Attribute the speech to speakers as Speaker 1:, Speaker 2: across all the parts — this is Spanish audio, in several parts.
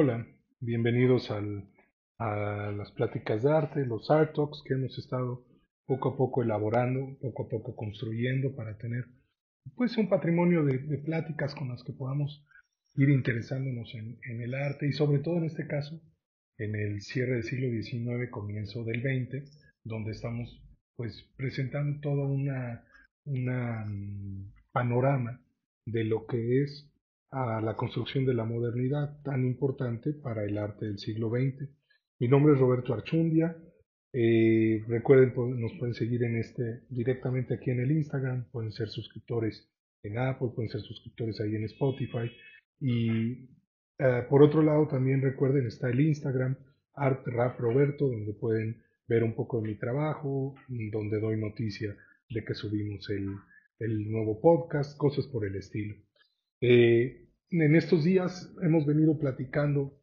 Speaker 1: Hola, bienvenidos al, a las pláticas de arte, los Art Talks que hemos estado poco a poco elaborando, poco a poco construyendo para tener pues un patrimonio de, pláticas con las que podamos ir interesándonos en, el arte y sobre todo en este caso en el cierre del siglo XIX, comienzo del XX, donde estamos pues presentando todo una, una mm, panorama de lo que es a la construcción de la modernidad tan importante para el arte del siglo XX. Mi nombre es Roberto Archundia. Eh, recuerden, nos pueden seguir en este directamente aquí en el Instagram, pueden ser suscriptores en Apple, pueden ser suscriptores ahí en Spotify. Y eh, por otro lado, también recuerden, está el Instagram, Art Rap Roberto, donde pueden ver un poco de mi trabajo, donde doy noticia de que subimos el, el nuevo podcast, cosas por el estilo. Eh, en estos días hemos venido platicando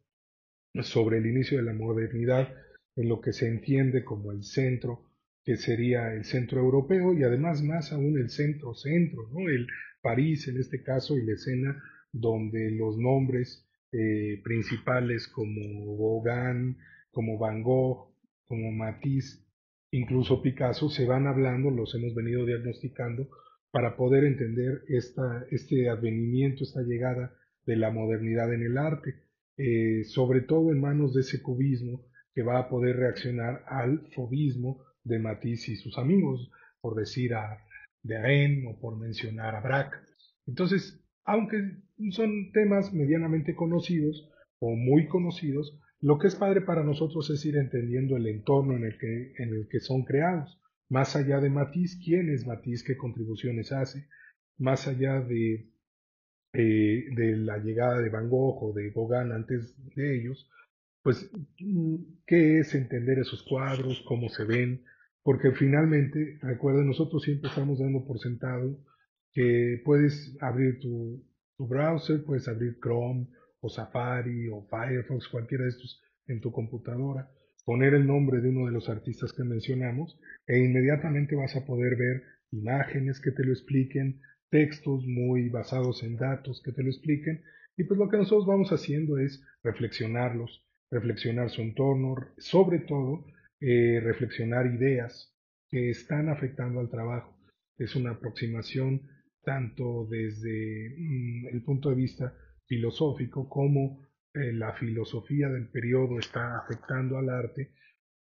Speaker 1: sobre el inicio de la modernidad en lo que se entiende como el centro, que sería el centro europeo y además más aún el centro-centro, ¿no? el París en este caso y la escena donde los nombres eh, principales como Gauguin, como Van Gogh, como Matisse, incluso Picasso, se van hablando, los hemos venido diagnosticando para poder entender esta, este advenimiento, esta llegada de la modernidad en el arte, eh, sobre todo en manos de ese cubismo que va a poder reaccionar al fobismo de Matisse y sus amigos, por decir a de o por mencionar a Braque. Entonces, aunque son temas medianamente conocidos o muy conocidos, lo que es padre para nosotros es ir entendiendo el entorno en el que, en el que son creados. Más allá de Matisse, quién es Matisse, qué contribuciones hace, más allá de, eh, de la llegada de Van Gogh o de Gauguin antes de ellos, pues qué es entender esos cuadros, cómo se ven, porque finalmente, recuerden, nosotros siempre estamos dando por sentado que puedes abrir tu, tu browser, puedes abrir Chrome o Safari o Firefox, cualquiera de estos en tu computadora, poner el nombre de uno de los artistas que mencionamos e inmediatamente vas a poder ver imágenes que te lo expliquen, textos muy basados en datos que te lo expliquen y pues lo que nosotros vamos haciendo es reflexionarlos, reflexionar su entorno, sobre todo eh, reflexionar ideas que están afectando al trabajo. Es una aproximación tanto desde mm, el punto de vista filosófico como eh, la filosofía del periodo está afectando al arte,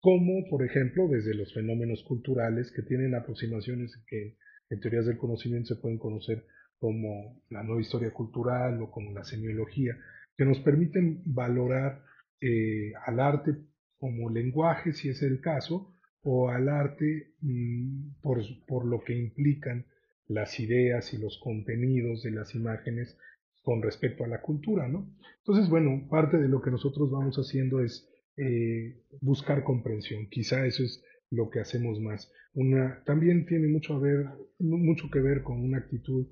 Speaker 1: como por ejemplo desde los fenómenos culturales que tienen aproximaciones que en teorías del conocimiento se pueden conocer como la nueva historia cultural o como la semiología, que nos permiten valorar eh, al arte como lenguaje, si es el caso, o al arte mm, por, por lo que implican las ideas y los contenidos de las imágenes con respecto a la cultura, ¿no? Entonces, bueno, parte de lo que nosotros vamos haciendo es eh, buscar comprensión. Quizá eso es lo que hacemos más. Una, también tiene mucho, a ver, mucho que ver con una actitud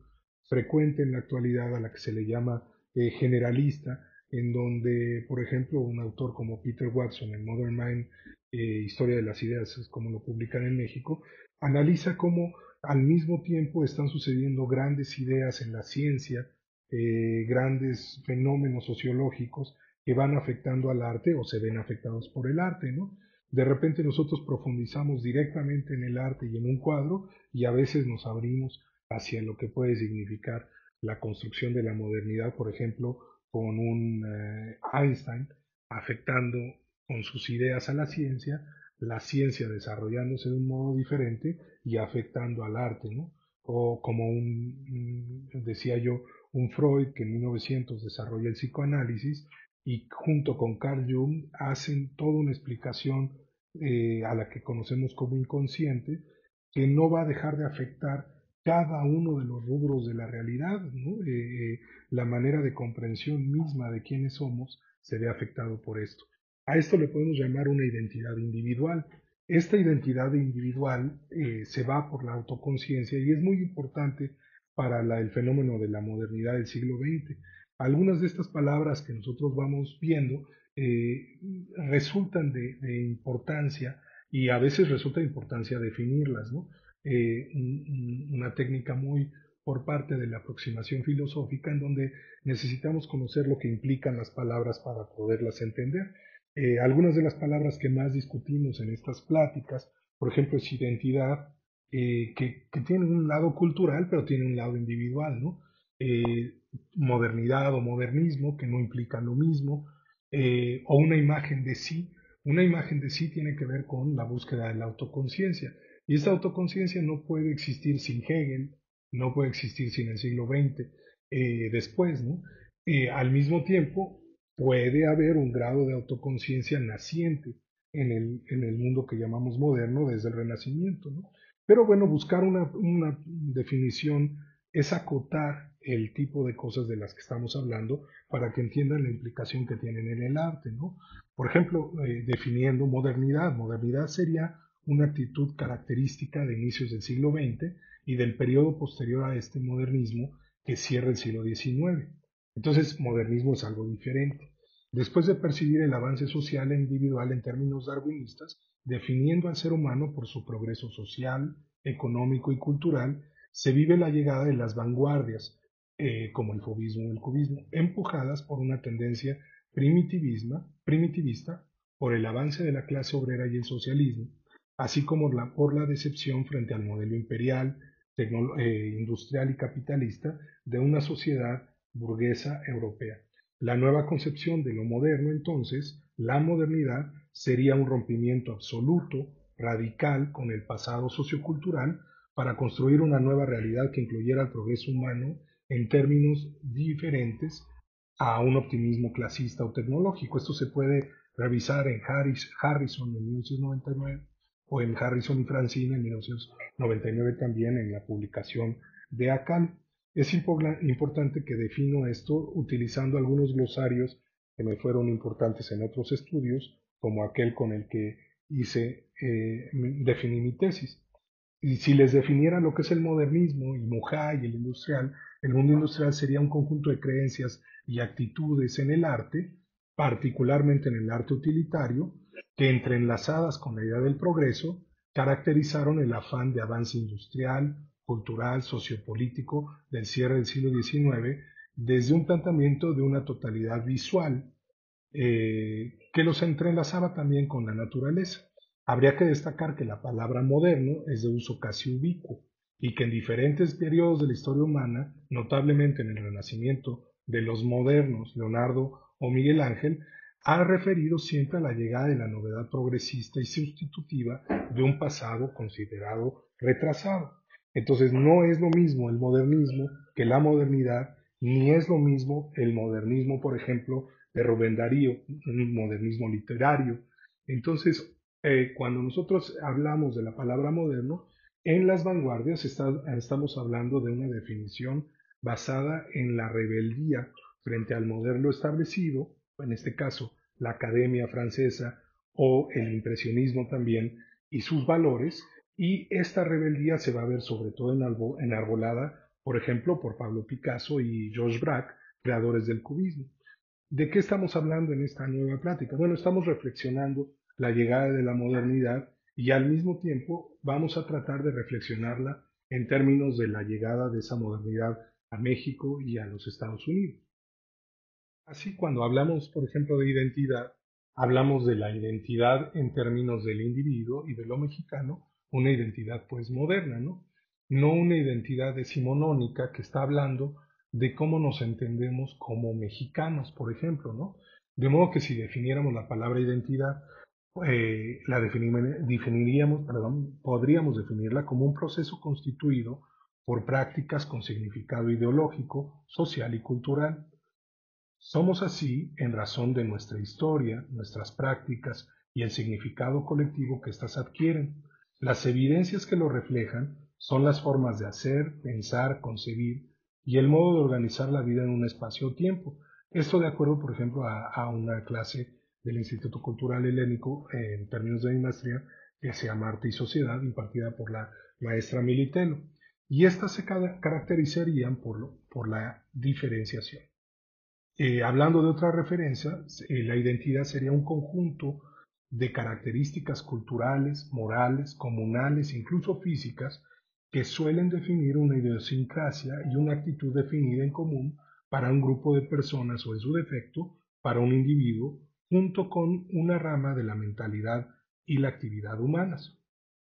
Speaker 1: frecuente en la actualidad a la que se le llama eh, generalista, en donde, por ejemplo, un autor como Peter Watson en Modern Mind, eh, Historia de las Ideas, como lo publican en México, analiza cómo al mismo tiempo están sucediendo grandes ideas en la ciencia, eh, grandes fenómenos sociológicos que van afectando al arte o se ven afectados por el arte, ¿no? De repente nosotros profundizamos directamente en el arte y en un cuadro y a veces nos abrimos hacia lo que puede significar la construcción de la modernidad, por ejemplo, con un eh, Einstein afectando con sus ideas a la ciencia, la ciencia desarrollándose de un modo diferente y afectando al arte, ¿no? O como un, decía yo, un Freud que en 1900 desarrolla el psicoanálisis y junto con Carl Jung hacen toda una explicación eh, a la que conocemos como inconsciente que no va a dejar de afectar cada uno de los rubros de la realidad. Eh, eh, la manera de comprensión misma de quiénes somos se ve afectado por esto. A esto le podemos llamar una identidad individual. Esta identidad individual se va por la autoconciencia y es muy importante para el fenómeno de la modernidad del siglo XX. Algunas de estas palabras que nosotros vamos viendo eh, resultan de, importancia y a veces resulta de importancia definirlas. ¿no? Eh, una técnica muy por parte de la aproximación filosófica en donde necesitamos conocer lo que implican las palabras para poderlas entender. Eh, algunas de las palabras que más discutimos en estas pláticas, por ejemplo, es identidad, eh, que, que, tiene un lado cultural, pero tiene un lado individual, ¿no? Eh, modernidad o modernismo, que no implican lo mismo, o una imagen de sí. Una imagen de sí tiene que ver con la búsqueda de la autoconciencia. Y esta autoconciencia no puede existir sin Hegel, no puede existir sin el siglo XX eh, después, ¿no? Eh, al mismo tiempo, puede haber un grado de autoconciencia naciente en el, en el, mundo que llamamos moderno desde el Renacimiento, ¿no? Pero bueno, buscar una, una, definición es acotar el tipo de cosas de las que estamos hablando para que entiendan la implicación que tienen en el arte, ¿no? Por ejemplo, eh, definiendo modernidad. Modernidad sería una actitud característica de inicios del siglo XX y del periodo posterior a este modernismo que cierra el siglo XIX. Entonces, modernismo es algo diferente. Después de percibir el avance social e individual en términos darwinistas, definiendo al ser humano por su progreso social, económico y cultural, se vive la llegada de las vanguardias, eh, como el fobismo y el cubismo, empujadas por una tendencia primitivista por el avance de la clase obrera y el socialismo, así como por la decepción frente al modelo imperial, eh, industrial y capitalista de una sociedad burguesa europea. La nueva concepción de lo moderno, entonces, la modernidad, sería un rompimiento absoluto, radical con el pasado sociocultural para construir una nueva realidad que incluyera el progreso humano en términos diferentes a un optimismo clasista o tecnológico. Esto se puede revisar en Harrison en 1999 o en Harrison y Francine en 1999 también en la publicación de ACAL. Es importante que defino esto utilizando algunos glosarios que me fueron importantes en otros estudios, como aquel con el que hice, eh, definí mi tesis. Y si les definiera lo que es el modernismo y Mujay y el industrial, el mundo industrial sería un conjunto de creencias y actitudes en el arte, particularmente en el arte utilitario, que entrelazadas con la idea del progreso, caracterizaron el afán de avance industrial, cultural, sociopolítico del cierre del siglo XIX desde un planteamiento de una totalidad visual eh, que los entrelazaba también con la naturaleza. Habría que destacar que la palabra moderno es de uso casi ubicuo y que en diferentes periodos de la historia humana, notablemente en el Renacimiento de los modernos, Leonardo o Miguel Ángel, ha referido siempre a la llegada de la novedad progresista y sustitutiva de un pasado considerado retrasado. Entonces no es lo mismo el modernismo que la modernidad, ni es lo mismo el modernismo, por ejemplo, de Rubén Darío, un modernismo literario. Entonces, eh, cuando nosotros hablamos de la palabra moderno, en las vanguardias estamos hablando de una definición basada en la rebeldía frente al modelo establecido, en este caso la Academia Francesa o el impresionismo también, y sus valores, y esta rebeldía se va a ver sobre todo enarbolada, por ejemplo, por Pablo Picasso y Georges Braque, creadores del cubismo. ¿De qué estamos hablando en esta nueva plática? Bueno, estamos reflexionando la llegada de la modernidad y al mismo tiempo vamos a tratar de reflexionarla en términos de la llegada de esa modernidad a México y a los Estados Unidos. Así, cuando hablamos, por ejemplo, de identidad, hablamos de la identidad en términos del individuo y de lo mexicano, una identidad pues moderna, ¿no? No una identidad decimonónica que está hablando de cómo nos entendemos como mexicanos, por ejemplo, ¿no? De modo que si definiéramos la palabra identidad, eh, la definiríamos, perdón, podríamos definirla como un proceso constituido por prácticas con significado ideológico, social y cultural, somos así en razón de nuestra historia, nuestras prácticas y el significado colectivo que éstas adquieren. Las evidencias que lo reflejan son las formas de hacer, pensar, concebir y el modo de organizar la vida en un espacio-tiempo. Esto de acuerdo, por ejemplo, a, una clase del Instituto Cultural Helénico en términos de mi maestría que se llama Arte y Sociedad, impartida por la maestra Militelo. Y estas se caracterizarían por, por la diferenciación. Eh, hablando de otra referencia, eh, la identidad sería un conjunto de características culturales, morales, comunales, incluso físicas, que suelen definir una idiosincrasia y una actitud definida en común para un grupo de personas o en su defecto para un individuo, junto con una rama de la mentalidad y la actividad humanas.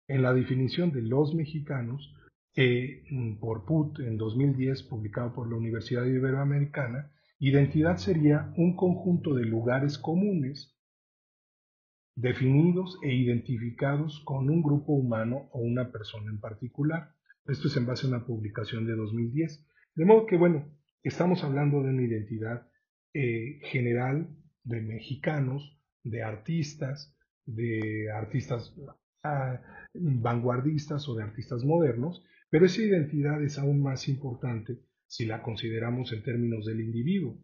Speaker 1: En la definición de los mexicanos, eh, por PUT en 2010, publicado por la Universidad Iberoamericana, identidad sería un conjunto de lugares comunes definidos e identificados con un grupo humano o una persona en particular. Esto es en base a una publicación de 2010. De modo que, bueno, estamos hablando de una identidad eh, general de mexicanos, de artistas, de artistas ah, vanguardistas o de artistas modernos, pero esa identidad es aún más importante si la consideramos en términos del individuo,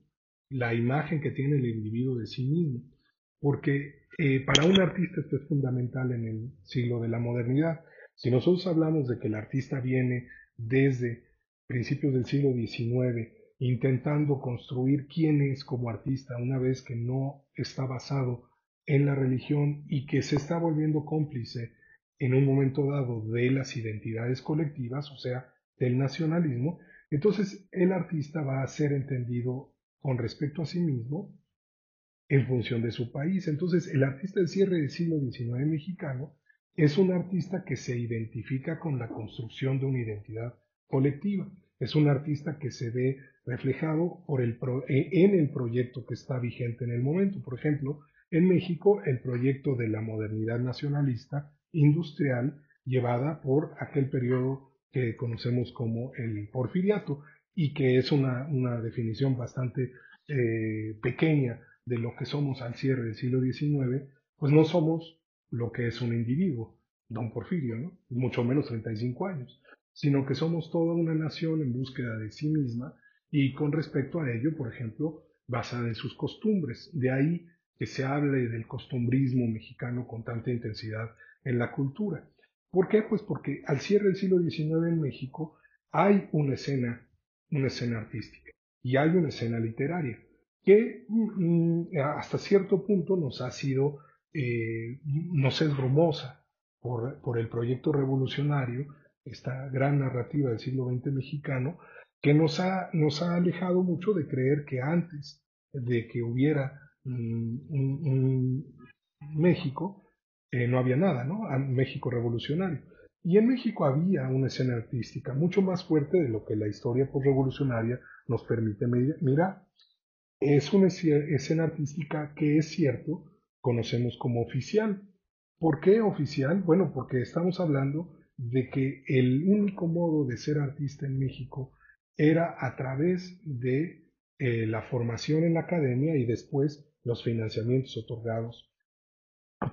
Speaker 1: la imagen que tiene el individuo de sí mismo, porque eh, para un artista esto es fundamental en el siglo de la modernidad. Si nosotros hablamos de que el artista viene desde principios del siglo XIX intentando construir quién es como artista una vez que no está basado en la religión y que se está volviendo cómplice en un momento dado de las identidades colectivas, o sea, del nacionalismo, entonces el artista va a ser entendido con respecto a sí mismo en función de su país. Entonces el artista del cierre del siglo XIX mexicano es un artista que se identifica con la construcción de una identidad colectiva. Es un artista que se ve reflejado por el e, en el proyecto que está vigente en el momento. Por ejemplo, en México, el proyecto de la modernidad nacionalista industrial llevada por aquel periodo que conocemos como el porfiriato y que es una, definición bastante eh, pequeña de lo que somos al cierre del siglo XIX, pues no somos lo que es un individuo, don Porfirio, ¿no? mucho menos 35 años sino que somos toda una nación en búsqueda de sí misma y con respecto a ello, por ejemplo, basada en sus costumbres. De ahí que se hable del costumbrismo mexicano con tanta intensidad en la cultura. ¿Por qué? Pues porque al cierre del siglo XIX en México hay una escena, una escena artística y hay una escena literaria que mm, hasta cierto punto nos ha sido, eh, nos es bromosa por, por el proyecto revolucionario esta gran narrativa del siglo XX mexicano, que nos ha, nos ha alejado mucho de creer que antes de que hubiera un, México, eh, no había nada, ¿no? México revolucionario. Y en México había una escena artística mucho más fuerte de lo que la historia postrevolucionaria nos permite mirar. Es una escena artística que es cierto, conocemos como oficial. ¿Por qué oficial? Bueno, porque estamos hablando de que el único modo de ser artista en México era a través de eh, la formación en la academia y después los financiamientos otorgados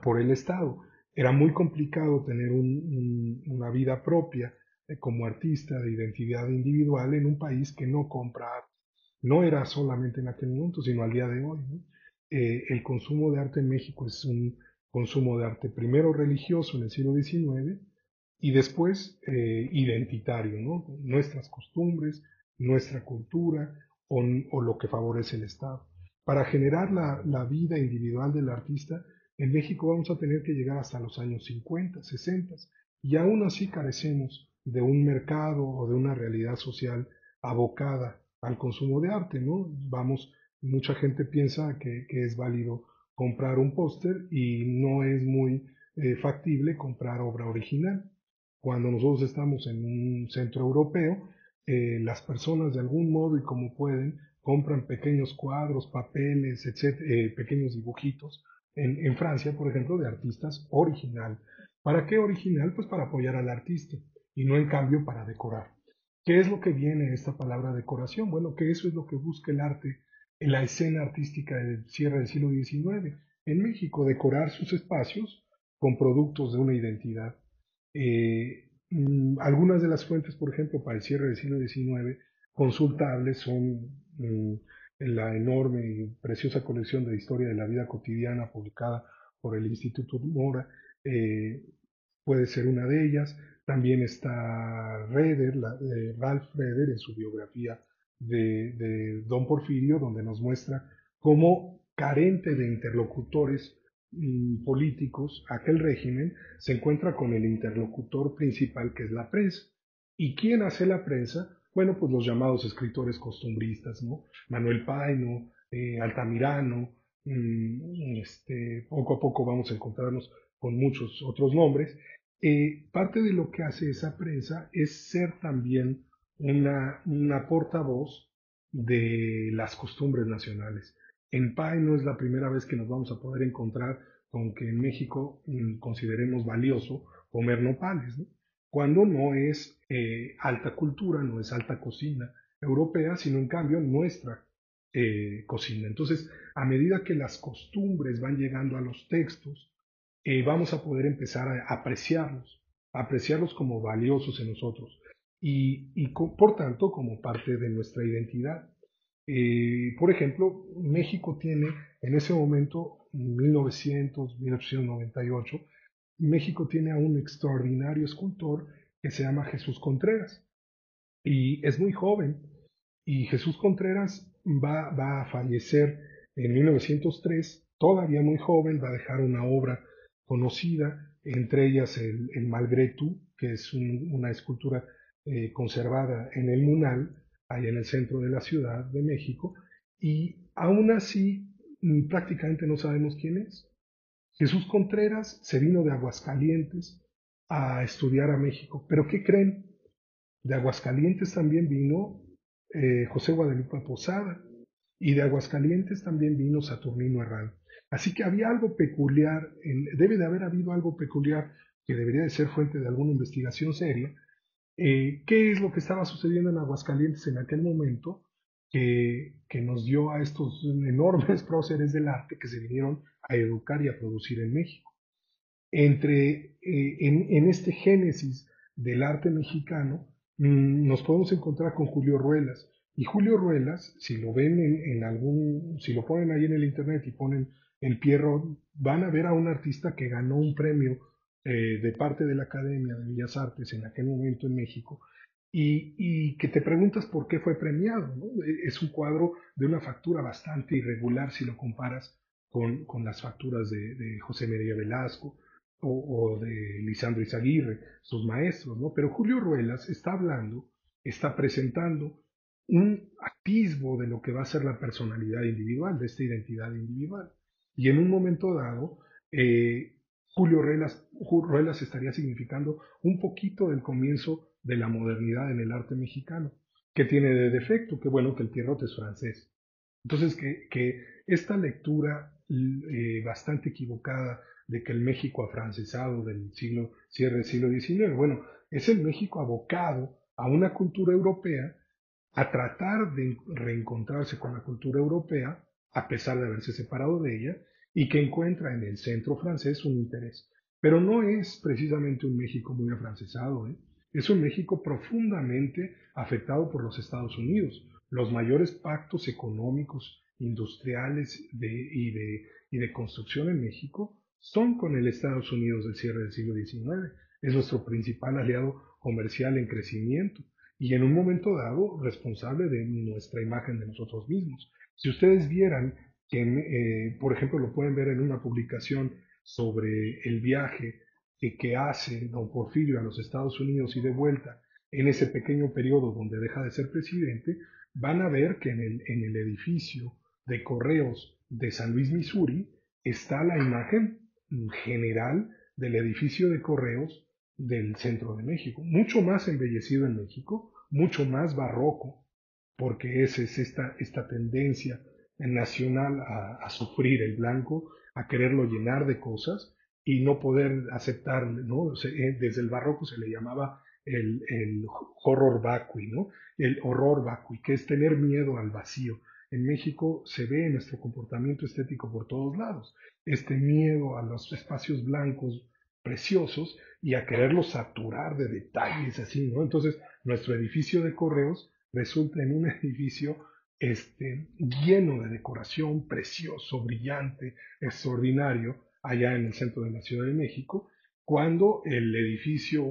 Speaker 1: por el Estado. Era muy complicado tener una vida propia eh, como artista de identidad individual en un país que no compra arte. No era solamente en aquel momento, sino al día de hoy. Eh, el consumo de arte en México es un consumo de arte primero religioso en el siglo XIX y después eh, identitario, nuestras costumbres, nuestra cultura o, lo que favorece el Estado. Para generar la, la, vida individual del artista, en México vamos a tener que llegar hasta los años 50, 60, y aún así carecemos de un mercado o de una realidad social abocada al consumo de arte, ¿no? Vamos, mucha gente piensa que, es válido comprar un póster y no es muy eh, factible comprar obra original. Cuando nosotros estamos en un centro europeo, eh, las personas de algún modo y como pueden compran pequeños cuadros, papeles, etc., eh, pequeños dibujitos. En, en, Francia, por ejemplo, de artistas original. ¿Para qué original? Pues para apoyar al artista y no en cambio para decorar. ¿Qué es lo que viene esta palabra decoración? Bueno, que eso es lo que busca el arte en la escena artística del cierre del siglo XIX. En México, decorar sus espacios con productos de una identidad eh, mm, algunas de las fuentes, por ejemplo, para el cierre del siglo XIX, consultables son mm, la enorme y preciosa colección de historia de la vida cotidiana publicada por el Instituto Mora, eh, puede ser una de ellas. También está Reder, la, Ralph Reder, en su biografía de, de Don Porfirio, donde nos muestra cómo carente de interlocutores Mm, políticos, aquel régimen se encuentra con el interlocutor principal que es la prensa. ¿Y quién hace la prensa? Bueno, pues los llamados escritores costumbristas, ¿no? Manuel Paino, eh, Altamirano, mm, este, poco a poco vamos a encontrarnos con muchos otros nombres. Eh, parte de lo que hace esa prensa es ser también una, una portavoz de las costumbres nacionales. En PAI no es la primera vez que nos vamos a poder encontrar con que en México mm, consideremos valioso comer nopales, cuando no es eh, alta cultura, no es alta cocina europea, sino en cambio nuestra eh, cocina. Entonces, a medida que las costumbres van llegando a los textos, eh, vamos a poder empezar a apreciarlos, apreciarlos como valiosos en nosotros y, por tanto como parte de nuestra identidad. Eh, por ejemplo, México tiene en ese momento, 1900, 1898, México tiene a un extraordinario escultor que se llama Jesús Contreras y es muy joven y Jesús Contreras va, va a fallecer en 1903, todavía muy joven, va a dejar una obra conocida, entre ellas el, Malgré que es una escultura eh, conservada en el Munal, ahí en el centro de la Ciudad de México, y aún así mm, prácticamente no sabemos quién es. Jesús Contreras se vino de Aguascalientes a estudiar a México, pero ¿qué creen? De Aguascalientes también vino eh, José Guadalupe Posada, y de Aguascalientes también vino Saturnino Herrán. Así que había algo peculiar, debe de haber habido algo peculiar que debería de ser fuente de alguna investigación seria, eh, ¿Qué es lo que estaba sucediendo en Aguascalientes en aquel momento que, nos dio a estos enormes próceres del arte que se vinieron a educar y a producir en México? Entre, eh, en, en, este génesis del arte mexicano mm, nos podemos encontrar con Julio Ruelas. Y Julio Ruelas, si lo ven en, en, algún, si lo ponen ahí en el internet y ponen el Pierro, van a ver a un artista que ganó un premio eh, de parte de la Academia de Bellas Artes en aquel momento en México, y, que te preguntas por qué fue premiado. E, es un cuadro de una factura bastante irregular si lo comparas con, las facturas de, José María Velasco o, de Lisandro Izaguirre, sus maestros, ¿no? Pero Julio Ruelas está hablando, está presentando un atisbo de lo que va a ser la personalidad individual, de esta identidad individual. Y en un momento dado, eh, Julio Ruelas, estaría significando un poquito del comienzo de la modernidad en el arte mexicano. que tiene de defecto? Que bueno, que el Pierrot es francés. Entonces, que, esta lectura eh, bastante equivocada de que el México afrancesado del siglo, cierre del siglo XIX, bueno, es el México abocado a una cultura europea, a tratar de reencontrarse con la cultura europea, a pesar de haberse separado de ella, y que encuentra en el centro francés un interés. Pero no es precisamente un México muy afrancesado, ¿eh? es un México profundamente afectado por los Estados Unidos. Los mayores pactos económicos, industriales y, de, y de construcción en México son con el Estados Unidos del cierre del siglo XIX. Es nuestro principal aliado comercial en crecimiento y en un momento dado responsable de nuestra imagen de nosotros mismos. Si ustedes vieran que, eh, por ejemplo, lo pueden ver en una publicación sobre el viaje que, que, hace don Porfirio a los Estados Unidos y de vuelta en ese pequeño periodo donde deja de ser presidente, van a ver que en el, en el edificio de correos de San Luis, Missouri, está la imagen general del edificio de correos del centro de México, mucho más embellecido en México, mucho más barroco, porque esa es esta, esta tendencia nacional a, sufrir el blanco, a quererlo llenar de cosas y no poder aceptar, ¿no? Eh, desde el barroco se le llamaba el, el horror vacui, ¿no? El horror vacui, que es tener miedo al vacío. En México se ve en nuestro comportamiento estético por todos lados, este miedo a los espacios blancos preciosos y a quererlos saturar de detalles así, ¿no? Entonces, nuestro edificio de correos resulta en un edificio este, lleno de decoración, precioso, brillante, extraordinario, allá en el centro de la Ciudad de México, cuando el edificio,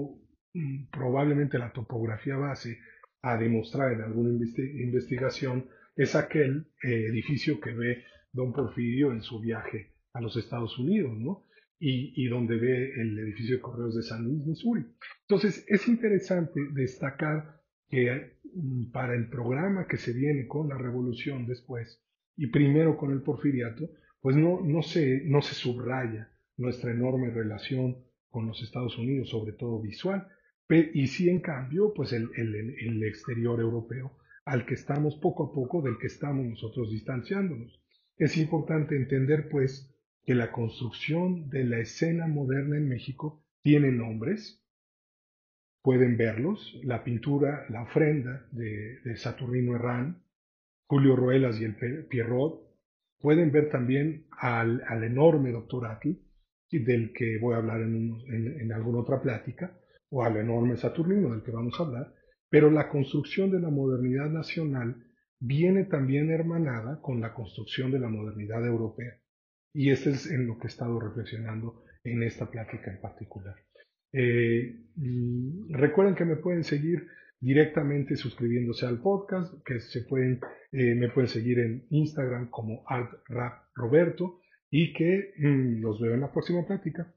Speaker 1: mm, probablemente la topografía base a demostrar en alguna investigación, es aquel eh, edificio que ve don Porfirio en su viaje a los Estados Unidos, ¿no? Y, donde ve el edificio de correos de San Luis, Missouri. Entonces, es interesante destacar que mm, para el programa que se viene con la revolución después, y primero con el porfiriato, pues no, no, se, no se subraya nuestra enorme relación con los Estados Unidos, sobre todo visual, y sí en cambio, pues el, el, el exterior europeo, al que estamos poco a poco, del que estamos nosotros distanciándonos. Es importante entender, pues, que la construcción de la escena moderna en México tiene nombres, pueden verlos, la pintura, la ofrenda de, Saturnino Herrán, Julio Ruelas y el Pierrot, pueden ver también al, enorme doctor Atl, del que voy a hablar en, en, alguna otra plática, o al enorme Saturnino del que vamos a hablar, pero la construcción de la modernidad nacional viene también hermanada con la construcción de la modernidad europea. Y este es en lo que he estado reflexionando en esta plática en particular. Eh, mm, recuerden que me pueden seguir directamente suscribiéndose al podcast, que se pueden, eh, me pueden seguir en Instagram como altraproberto y que mm, los veo en la próxima plática.